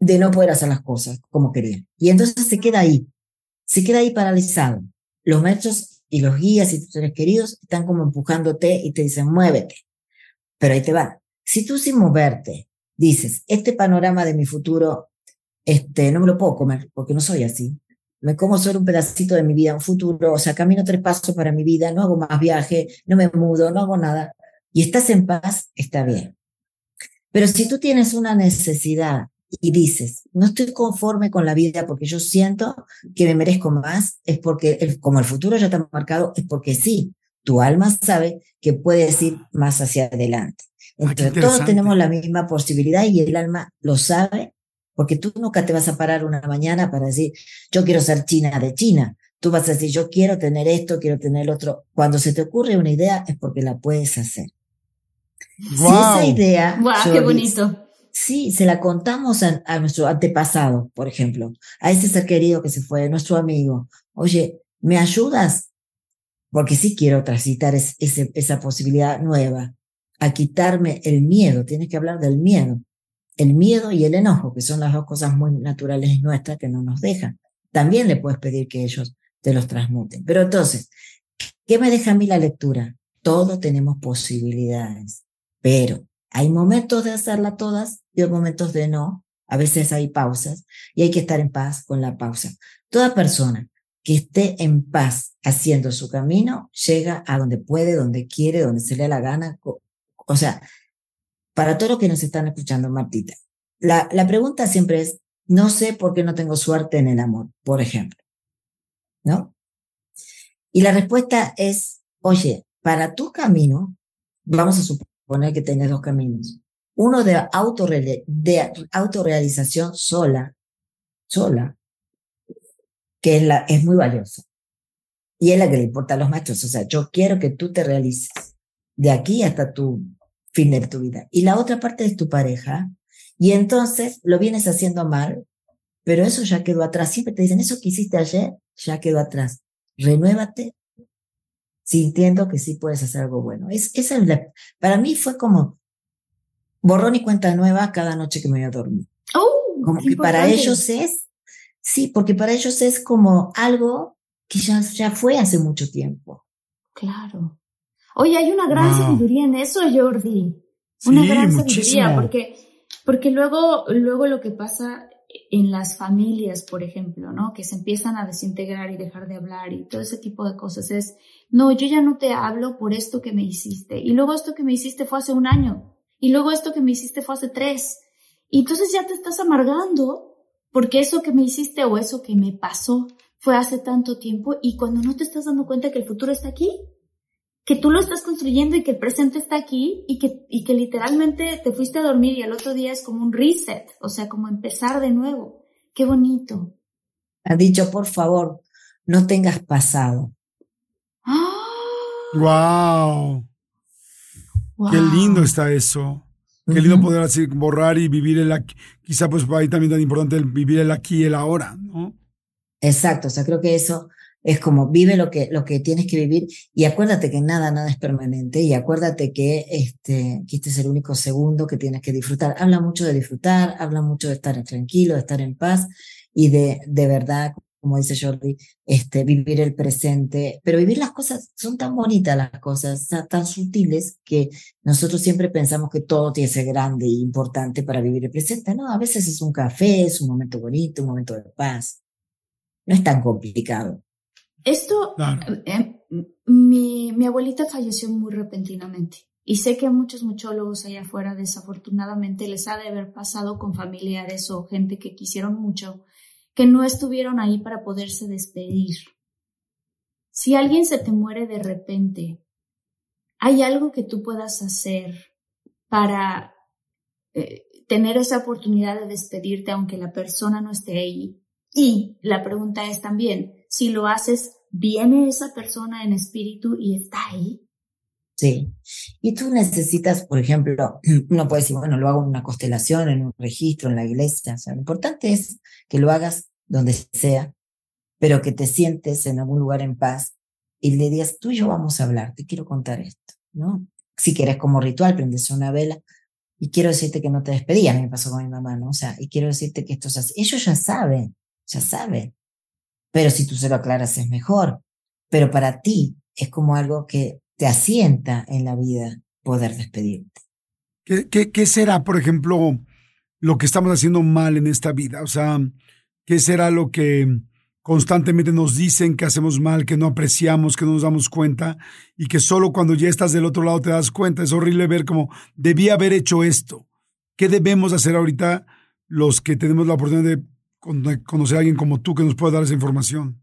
de no poder hacer las cosas como quería. Y entonces se queda ahí, se queda ahí paralizado. Los maestros y los guías y tus seres queridos están como empujándote y te dicen, muévete. Pero ahí te va. Si tú sin moverte dices, este panorama de mi futuro, este, no me lo puedo comer porque no soy así. Me como solo un pedacito de mi vida, un futuro, o sea, camino tres pasos para mi vida, no hago más viaje, no me mudo, no hago nada. Y estás en paz, está bien. Pero si tú tienes una necesidad y dices, no estoy conforme con la vida porque yo siento que me merezco más, es porque, como el futuro ya está marcado, es porque sí, tu alma sabe que puedes ir más hacia adelante. Ah, Entonces, todos tenemos la misma posibilidad y el alma lo sabe, porque tú nunca te vas a parar una mañana para decir, yo quiero ser China de China. Tú vas a decir, yo quiero tener esto, quiero tener el otro. Cuando se te ocurre una idea es porque la puedes hacer. Si esa idea. ¡Wow! ¡Qué bonito! Sí, se la contamos a, nuestro antepasado, por ejemplo, a ese ser querido que se fue, nuestro amigo. Oye, ¿me ayudas? Porque sí quiero transitar esa posibilidad nueva, a quitarme el miedo. Tienes que hablar del miedo. El miedo y el enojo, que son las dos cosas muy naturales nuestras que no nos dejan. También le puedes pedir que ellos te los transmuten. Pero entonces, ¿qué me deja a mí la lectura? Todos tenemos posibilidades, pero hay momentos de hacerla todas y hay momentos de no. A veces hay pausas y hay que estar en paz con la pausa. Toda persona que esté en paz haciendo su camino llega a donde puede, donde quiere, donde se le da la gana. O sea, para todos los que nos están escuchando, Martita, la, la pregunta siempre es, no sé por qué no tengo suerte en el amor, por ejemplo. ¿No? Y la respuesta es, oye, para tu camino, vamos a suponer poner que tenés dos caminos. Uno de, de autorrealización sola, sola, que es, la, es muy valiosa. Y es la que le importa a los maestros. O sea, yo quiero que tú te realices de aquí hasta tu fin de tu vida. Y la otra parte es tu pareja. Y entonces lo vienes haciendo mal, pero eso ya quedó atrás. Siempre te dicen, eso que hiciste ayer ya quedó atrás. Renuévate sintiendo que sí puedes hacer algo bueno. Es, es para mí fue como borrón y cuenta nueva cada noche que me voy a dormir. Oh, como que para ellos es, sí, porque para ellos es como algo que ya, ya fue hace mucho tiempo. Claro. Oye, hay una gran sabiduría en eso, Jordi. Una gran sabiduría, porque, porque luego, luego lo que pasa en las familias, por ejemplo, ¿no? Que se empiezan a desintegrar y dejar de hablar y todo ese tipo de cosas es, no, yo ya no te hablo por esto que me hiciste. Y luego esto que me hiciste fue hace un año. Y luego esto que me hiciste fue hace tres. Y entonces ya te estás amargando porque eso que me hiciste o eso que me pasó fue hace tanto tiempo y cuando no te estás dando cuenta que el futuro está aquí, que tú lo estás construyendo y que el presente está aquí y que, y que literalmente te fuiste a dormir y al otro día es como un reset, o sea, como empezar de nuevo. Qué bonito. Ha dicho, por favor, no tengas pasado. ¡Wow! Qué lindo está eso. Qué lindo poder así borrar y vivir el aquí. Quizá pues ahí también tan importante el vivir el aquí y el ahora, ¿no? Exacto, o sea, creo que eso es como vive lo que, lo que tienes que vivir y acuérdate que nada, nada es permanente y acuérdate que este, que este es el único segundo que tienes que disfrutar. Habla mucho de disfrutar, habla mucho de estar tranquilo, de estar en paz y de, de verdad, como dice Jordi, este, vivir el presente. Pero vivir las cosas, son tan bonitas las cosas, tan sutiles que nosotros siempre pensamos que todo tiene que ser grande e importante para vivir el presente. No, a veces es un café, es un momento bonito, un momento de paz. No es tan complicado. Esto, eh, mi, mi abuelita falleció muy repentinamente y sé que a muchos muchólogos allá afuera desafortunadamente les ha de haber pasado con familiares o gente que quisieron mucho que no estuvieron ahí para poderse despedir. Si alguien se te muere de repente, ¿hay algo que tú puedas hacer para eh, tener esa oportunidad de despedirte aunque la persona no esté ahí? Y la pregunta es también, si lo haces, ¿viene esa persona en espíritu y está ahí? Sí. Y tú necesitas, por ejemplo, uno puede decir, bueno, lo hago en una constelación, en un registro, en la iglesia. O sea, lo importante es que lo hagas donde sea, pero que te sientes en algún lugar en paz y le digas, tú y yo vamos a hablar, te quiero contar esto, ¿no? Si quieres como ritual, prendes una vela y quiero decirte que no te despedí, a mí me pasó con mi mamá, ¿no? O sea, y quiero decirte que esto es así. Ellos ya saben, ya saben. Pero si tú se lo aclaras es mejor. Pero para ti es como algo que te asienta en la vida poder despedirte. ¿Qué, qué, será, por ejemplo, lo que estamos haciendo mal en esta vida? O sea, ¿qué será lo que constantemente nos dicen que hacemos mal, que no apreciamos, que no nos damos cuenta y que solo cuando ya estás del otro lado te das cuenta? Es horrible ver como debía haber hecho esto. ¿Qué debemos hacer ahorita los que tenemos la oportunidad de conocer a alguien como tú que nos pueda dar esa información?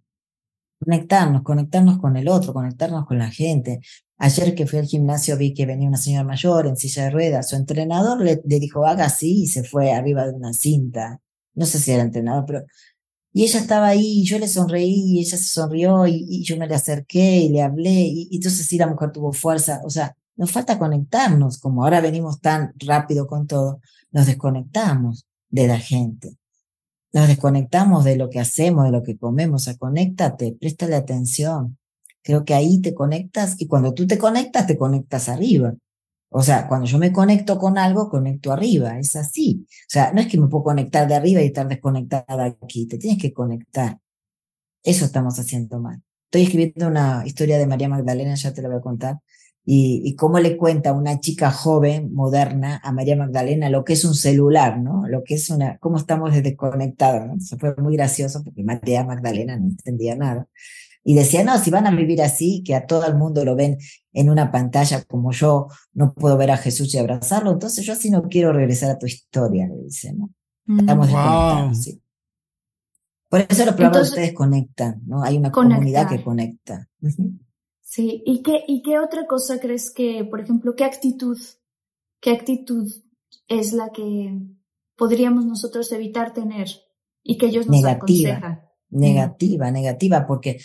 Conectarnos, conectarnos con el otro, conectarnos con la gente. Ayer que fui al gimnasio vi que venía una señora mayor en silla de ruedas. Su entrenador le, dijo, haga así y se fue arriba de una cinta. No sé si era entrenador, pero... Y ella estaba ahí y yo le sonreí y ella se sonrió y, yo me le acerqué y le hablé y, y entonces sí la mujer tuvo fuerza. O sea, nos falta conectarnos, como ahora venimos tan rápido con todo, nos desconectamos de la gente nos desconectamos de lo que hacemos, de lo que comemos. O sea, conéctate, préstale atención. Creo que ahí te conectas y cuando tú te conectas, te conectas arriba. O sea, cuando yo me conecto con algo, conecto arriba. Es así. O sea, no es que me puedo conectar de arriba y estar desconectada aquí. Te tienes que conectar. Eso estamos haciendo mal. Estoy escribiendo una historia de María Magdalena, ya te la voy a contar, y, cómo le cuenta una chica joven, moderna, a María Magdalena lo que es un celular, ¿no? Lo que es una, cómo estamos desconectados, ¿no? Eso fue muy gracioso porque María Magdalena no entendía nada. Y decía, no, si van a vivir así, que a todo el mundo lo ven en una pantalla como yo, no puedo ver a Jesús y abrazarlo, entonces yo así no quiero regresar a tu historia, le dice, ¿no? Mm. Estamos desconectados, sí. Por eso los programas ustedes conectan, ¿no? Hay una comunidad que conecta. Sí, ¿y qué, y qué otra cosa crees que, por ejemplo, qué actitud, qué actitud es la que podríamos nosotros evitar tener y que ellos nos negativa, aconsejan? Negativa, negativa, porque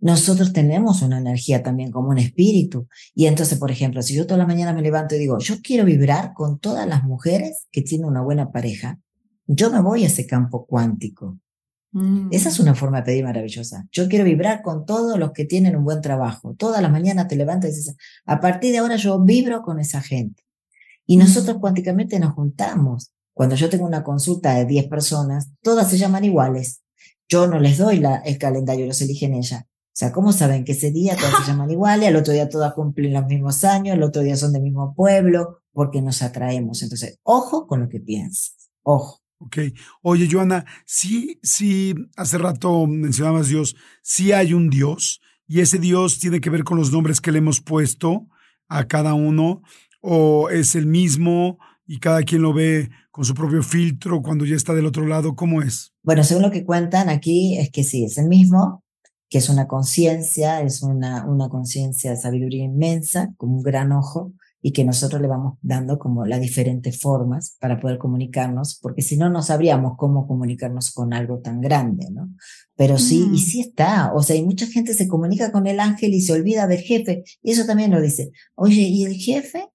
nosotros tenemos una energía también como un espíritu. Y entonces, por ejemplo, si yo toda la mañana me levanto y digo, yo quiero vibrar con todas las mujeres que tienen una buena pareja, yo me voy a ese campo cuántico. Esa es mm. una forma de pedir maravillosa. Yo quiero vibrar con todos los que tienen un buen trabajo. Todas las mañanas te levantas y dices, a partir de ahora yo vibro con esa gente. Y mm. nosotros cuánticamente nos juntamos. Cuando yo tengo una consulta de 10 personas, todas se llaman iguales. Yo no les doy la, el calendario, los eligen ella. O sea, ¿cómo saben que ese día todas se llaman iguales, al otro día todas cumplen los mismos años, el otro día son del mismo pueblo? Porque nos atraemos. Entonces, ojo con lo que piensas. Ojo. Ok. Oye, Joana, sí, sí, hace rato mencionabas Dios, sí hay un Dios y ese Dios tiene que ver con los nombres que le hemos puesto a cada uno o es el mismo y cada quien lo ve con su propio filtro cuando ya está del otro lado, ¿cómo es? Bueno, según lo que cuentan aquí es que sí, es el mismo, que es una conciencia, es una, una conciencia de sabiduría inmensa, como un gran ojo, y que nosotros le vamos dando como las diferentes formas para poder comunicarnos, porque si no, no sabríamos cómo comunicarnos con algo tan grande, ¿no? Pero sí, y mm. sí está, o sea, y mucha gente se comunica con el ángel y se olvida del jefe, y eso también lo dice, oye, ¿y el jefe?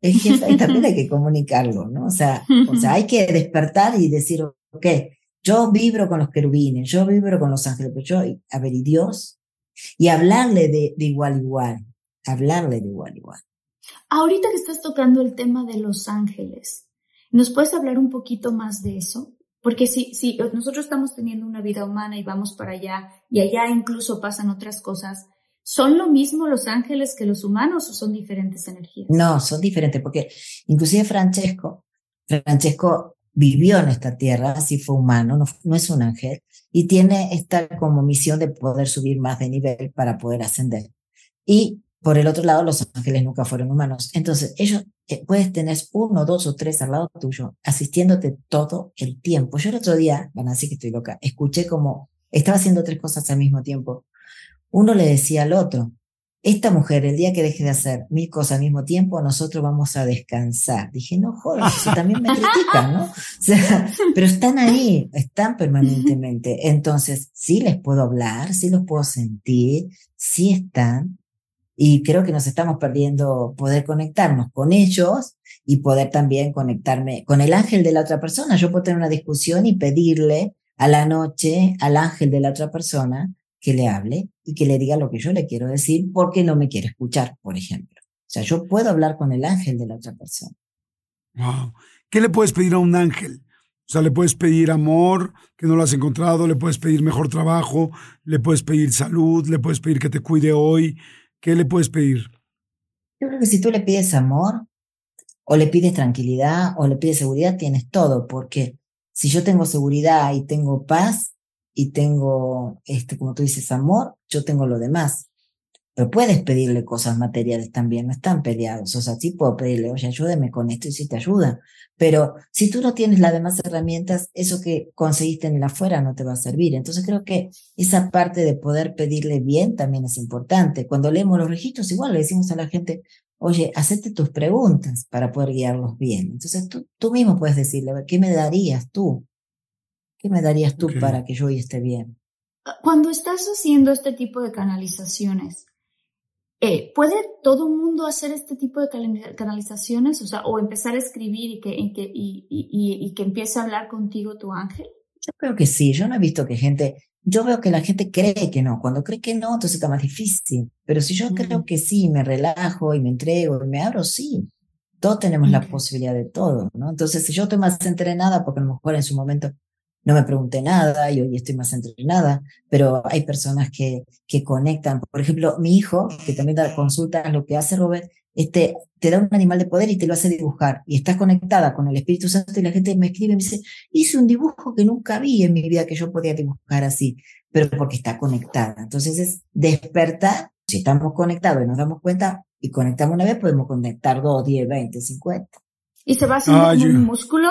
es que también hay que comunicarlo, ¿no? O sea, o sea, hay que despertar y decir, ok, yo vibro con los querubines, yo vibro con los ángeles, pero yo, a ver, ¿y Dios? Y hablarle de, de igual a igual, hablarle de igual a igual. Ahorita que estás tocando el tema de los ángeles, ¿nos puedes hablar un poquito más de eso? Porque si, si nosotros estamos teniendo una vida humana y vamos para allá, y allá incluso pasan otras cosas, ¿son lo mismo los ángeles que los humanos o son diferentes energías? No, son diferentes, porque inclusive Francesco, Francesco vivió en esta tierra, así fue humano, no, no, es un ángel, y tiene esta como misión de poder subir más de nivel para poder ascender. Y por el otro lado, los ángeles nunca fueron humanos. Entonces, ellos, eh, puedes tener uno, dos o tres al lado tuyo, asistiéndote todo el tiempo. Yo el otro día, van a decir que estoy loca, escuché como estaba haciendo tres cosas al mismo tiempo. Uno le decía al otro, esta mujer, el día que deje de hacer mil cosas al mismo tiempo, nosotros vamos a descansar. Dije, no jodas, también me critican, ¿no? Pero están ahí, están permanentemente. Entonces, sí les puedo hablar, sí los puedo sentir, sí están. Y creo que nos estamos perdiendo poder conectarnos con ellos y poder también conectarme con el ángel de la otra persona. Yo puedo tener una discusión y pedirle a la noche al ángel de la otra persona que le hable y que le diga lo que yo le quiero decir porque no me quiere escuchar, por ejemplo. O sea, yo puedo hablar con el ángel de la otra persona. Wow. ¿Qué le puedes pedir a un ángel? O sea, le puedes pedir amor, que no lo has encontrado, le puedes pedir mejor trabajo, le puedes pedir salud, le puedes pedir que te cuide hoy. ¿Qué le puedes pedir? Yo creo que si tú le pides amor, o le pides tranquilidad, o le pides seguridad, tienes todo, porque si yo tengo seguridad y tengo paz, y tengo, este, como tú dices, amor, yo tengo lo demás. Pero puedes pedirle cosas materiales también, no están peleados. O sea, sí puedo pedirle, oye, ayúdeme con esto y sí te ayuda. Pero si tú no tienes las demás herramientas, eso que conseguiste en el afuera no te va a servir. Entonces creo que esa parte de poder pedirle bien también es importante. Cuando leemos los registros, igual le decimos a la gente, oye, hacete tus preguntas para poder guiarlos bien. Entonces tú, tú mismo puedes decirle, a ver, ¿qué me darías tú? ¿Qué me darías tú para que yo hoy esté bien? Cuando estás haciendo este tipo de canalizaciones, eh, ¿puede todo el mundo hacer este tipo de canalizaciones? O sea, o empezar a escribir y que, que, y, y, que empiece a hablar contigo tu ángel. Yo creo que sí, yo no he visto que gente, yo veo que la gente cree que no, cuando cree que no, entonces está más difícil, pero si yo creo mm. que sí, me relajo y me entrego y me abro, sí, todos tenemos la posibilidad de todo, ¿no? Entonces, si yo estoy más entrenada, porque a lo mejor en su momento no me pregunté nada y hoy estoy más entrenada, pero hay personas que, que conectan. Por ejemplo, mi hijo, que también da consultas, lo que hace Robert, este, te da un animal de poder y te lo hace dibujar. Y estás conectada con el Espíritu Santo y la gente me escribe y me dice, hice un dibujo que nunca vi en mi vida que yo podía dibujar así, pero porque está conectada. Entonces es despertar. Si estamos conectados y nos damos cuenta y conectamos una vez, podemos conectar dos, diez, veinte, cincuenta. ¿Y se va haciendo un músculo?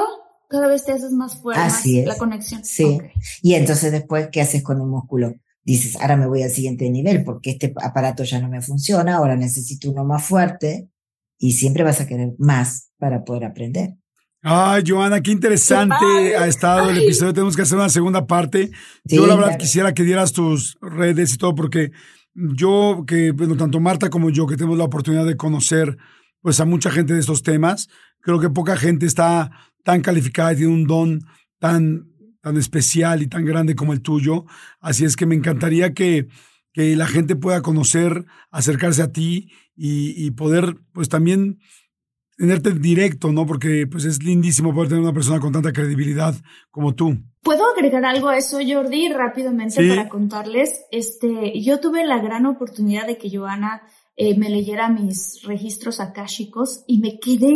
Cada vez te haces más fuerte la conexión. Sí. Y entonces después, ¿qué haces con el músculo? Dices, ahora me voy al siguiente nivel porque este aparato ya no me funciona, ahora necesito uno más fuerte y siempre vas a querer más para poder aprender. Ay, Joana, qué interesante ha estado el episodio. Tenemos que hacer una segunda parte. yo la verdad quisiera que dieras tus redes y todo porque yo, que bueno, tanto Marta como yo, que tenemos la oportunidad de conocer pues a mucha gente de estos temas, creo que poca gente está tan calificada y tiene un don tan, tan especial y tan grande como el tuyo. Así es que me encantaría que, que la gente pueda conocer, acercarse a ti y, poder, pues también tenerte directo, ¿no? Porque pues es lindísimo poder tener una persona con tanta credibilidad como tú. ¿Puedo agregar algo a eso, Jordi, rápidamente para contarles? Este, yo tuve la gran oportunidad de que Joana eh, me leyera mis registros akáshicos y me quedé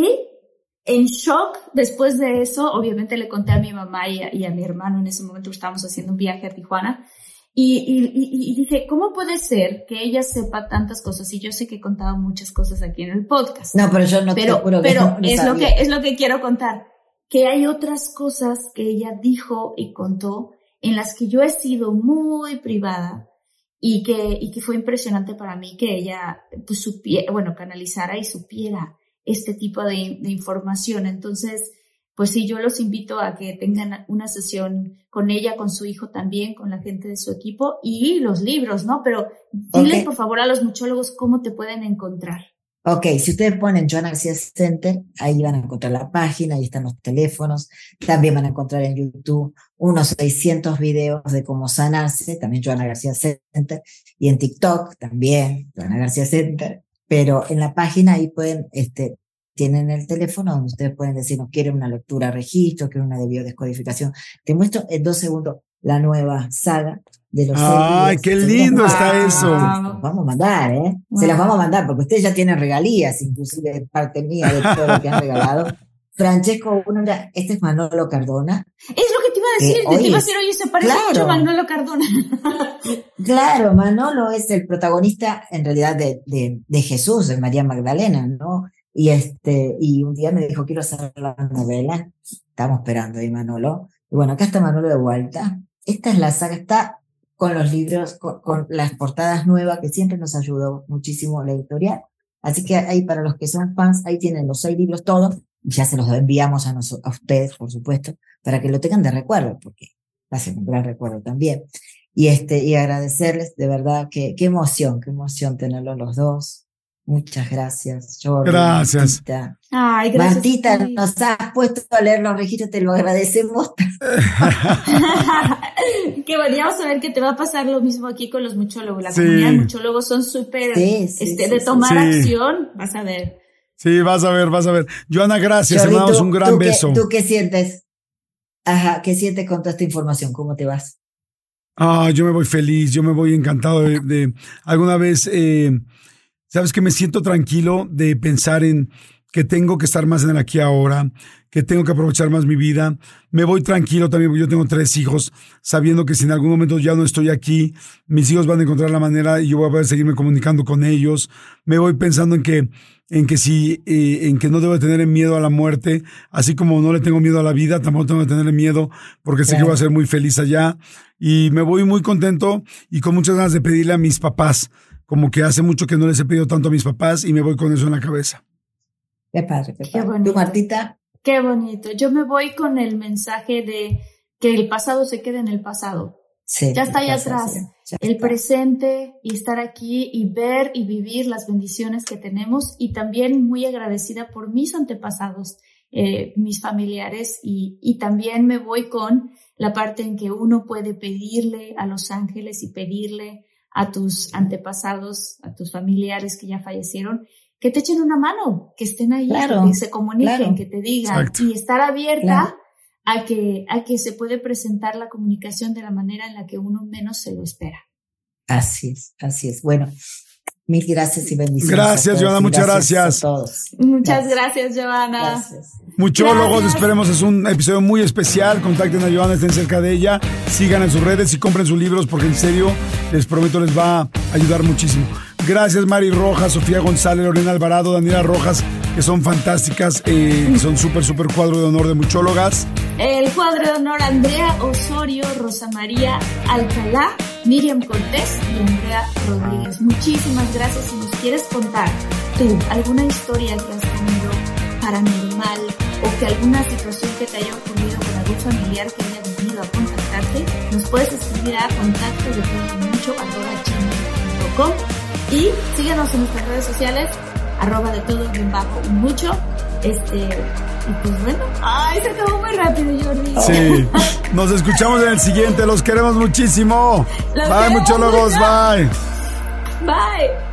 en shock después de eso, obviamente le conté a mi mamá y a, mi hermano en ese momento estábamos haciendo un viaje a Tijuana y, dije, ¿cómo puede ser que ella sepa tantas cosas? Y yo sé que he contado muchas cosas aquí en el podcast. No, pero yo no pero, Pero es, lo que, es lo que quiero contar, que hay otras cosas que ella dijo y contó en las que yo he sido muy privada y que, y que fue impresionante para mí que ella pues, supiera, bueno, canalizara y supiera este tipo de, información. Entonces, pues sí, yo los invito a que tengan una sesión con ella, con su hijo también, con la gente de su equipo y los libros, ¿no? Pero dile por favor a los muchólogos cómo te pueden encontrar. Ok, si ustedes ponen Joana García Center, ahí van a encontrar la página, ahí están los teléfonos, también van a encontrar en YouTube unos 600 videos de cómo sanarse, también Joana García Center, y en TikTok también, Joana García Center, pero en la página ahí pueden, este, tienen el teléfono donde ustedes pueden decir, no quieren una lectura registro, quieren una de biodescodificación. Te muestro en dos segundos la nueva saga de los ¡Ay, qué lindo está eso! vamos a mandar, ¿eh? Se las vamos a mandar, porque ustedes ya tienen regalías, inclusive parte mía de todo lo que han regalado. Francesco, uno este es Manolo Cardona. Es lo que te iba a decir, te iba a decir, oye, se parece mucho a Manolo Cardona. claro, Manolo es el protagonista, en realidad, de, de, de Jesús, de María Magdalena, ¿no? Y este, y un día me dijo, quiero hacer la novela. Estamos esperando ahí, Manolo. Y bueno, acá está Manolo de vuelta. Esta es la saga, está con los libros, con, las portadas nuevas, que siempre nos ayudó muchísimo la editorial. Así que ahí para los que son fans, ahí tienen los seis libros todos, ya se los enviamos a, a ustedes, por supuesto, para que lo tengan de recuerdo, porque va a ser un gran recuerdo también. Y, este, y agradecerles, de verdad, que, qué emoción, qué emoción tenerlos los dos. Muchas gracias, Jordi. Gracias. Martita. Ay, gracias. Martita, nos has puesto a leer los registros, te lo agradecemos. Qué bueno, vamos a ver que te va a pasar lo mismo aquí con los muchólogos. La comunidad de muchólogos son súper este, de tomar acción, vas a ver. Sí, vas a ver, vas a ver. Joana, gracias, te damos un gran beso. ¿Tú qué sientes? Ajá, ¿qué sientes con toda esta información? ¿Cómo te vas? Ah, yo me voy feliz, yo me voy encantado de, alguna vez eh, Sabes que me siento tranquilo de pensar en que tengo que estar más en el aquí ahora, que tengo que aprovechar más mi vida. Me voy tranquilo también, porque yo tengo tres hijos, sabiendo que si en algún momento ya no estoy aquí, mis hijos van a encontrar la manera y yo voy a poder seguirme comunicando con ellos. Me voy pensando en que, en que si, eh, en que no debo tener miedo a la muerte, así como no le tengo miedo a la vida, tampoco tengo que tener miedo, porque sé que voy a ser muy feliz allá. Y me voy muy contento y con muchas ganas de pedirle a mis papás como que hace mucho que no les he pedido tanto a mis papás y me voy con eso en la cabeza. Qué padre, qué, bonito. ¿Tú, Martita? Qué bonito. Yo me voy con el mensaje de que el pasado se quede en el pasado. Sí, ya está ahí atrás. el presente y estar aquí y ver y vivir las bendiciones que tenemos y también muy agradecida por mis antepasados, eh, mis familiares y, y también me voy con la parte en que uno puede pedirle a los ángeles y pedirle a tus antepasados, a tus familiares que ya fallecieron, que te echen una mano, que estén ahí, que se comuniquen, que te digan y estar abierta a que a que se puede presentar la comunicación de la manera en la que uno menos se lo espera. Así es, así es. Bueno, Mil gracias y bendiciones. Gracias, Joana, muchas gracias. Muchas gracias, Joana. Muchólogos, esperemos, es un episodio muy especial. Contacten a Joana, estén cerca de ella, sigan en sus redes y compren sus libros porque en serio, les prometo, les va a ayudar muchísimo. Gracias, Mari Rojas, Sofía González, Lorena Alvarado, Daniela Rojas, que son fantásticas, eh, son súper, súper cuadro de honor de muchólogas. El cuadro de honor Andrea Osorio, Rosa María Alcalá. Miriam Cortés y Andrea Rodríguez. Muchísimas gracias. Si nos quieres contar tú alguna historia que has tenido paranormal o que alguna situación que te haya ocurrido con algún familiar que haya venido a contactarte, nos puedes escribir a contacto de mucho y síguenos en nuestras redes sociales arroba de todo bien bajo mucho este y pues bueno, ay, se acabó muy rápido, Jordi. Sí. Nos escuchamos en el siguiente. Los queremos muchísimo. bye, muchólogos. Bye. Bye.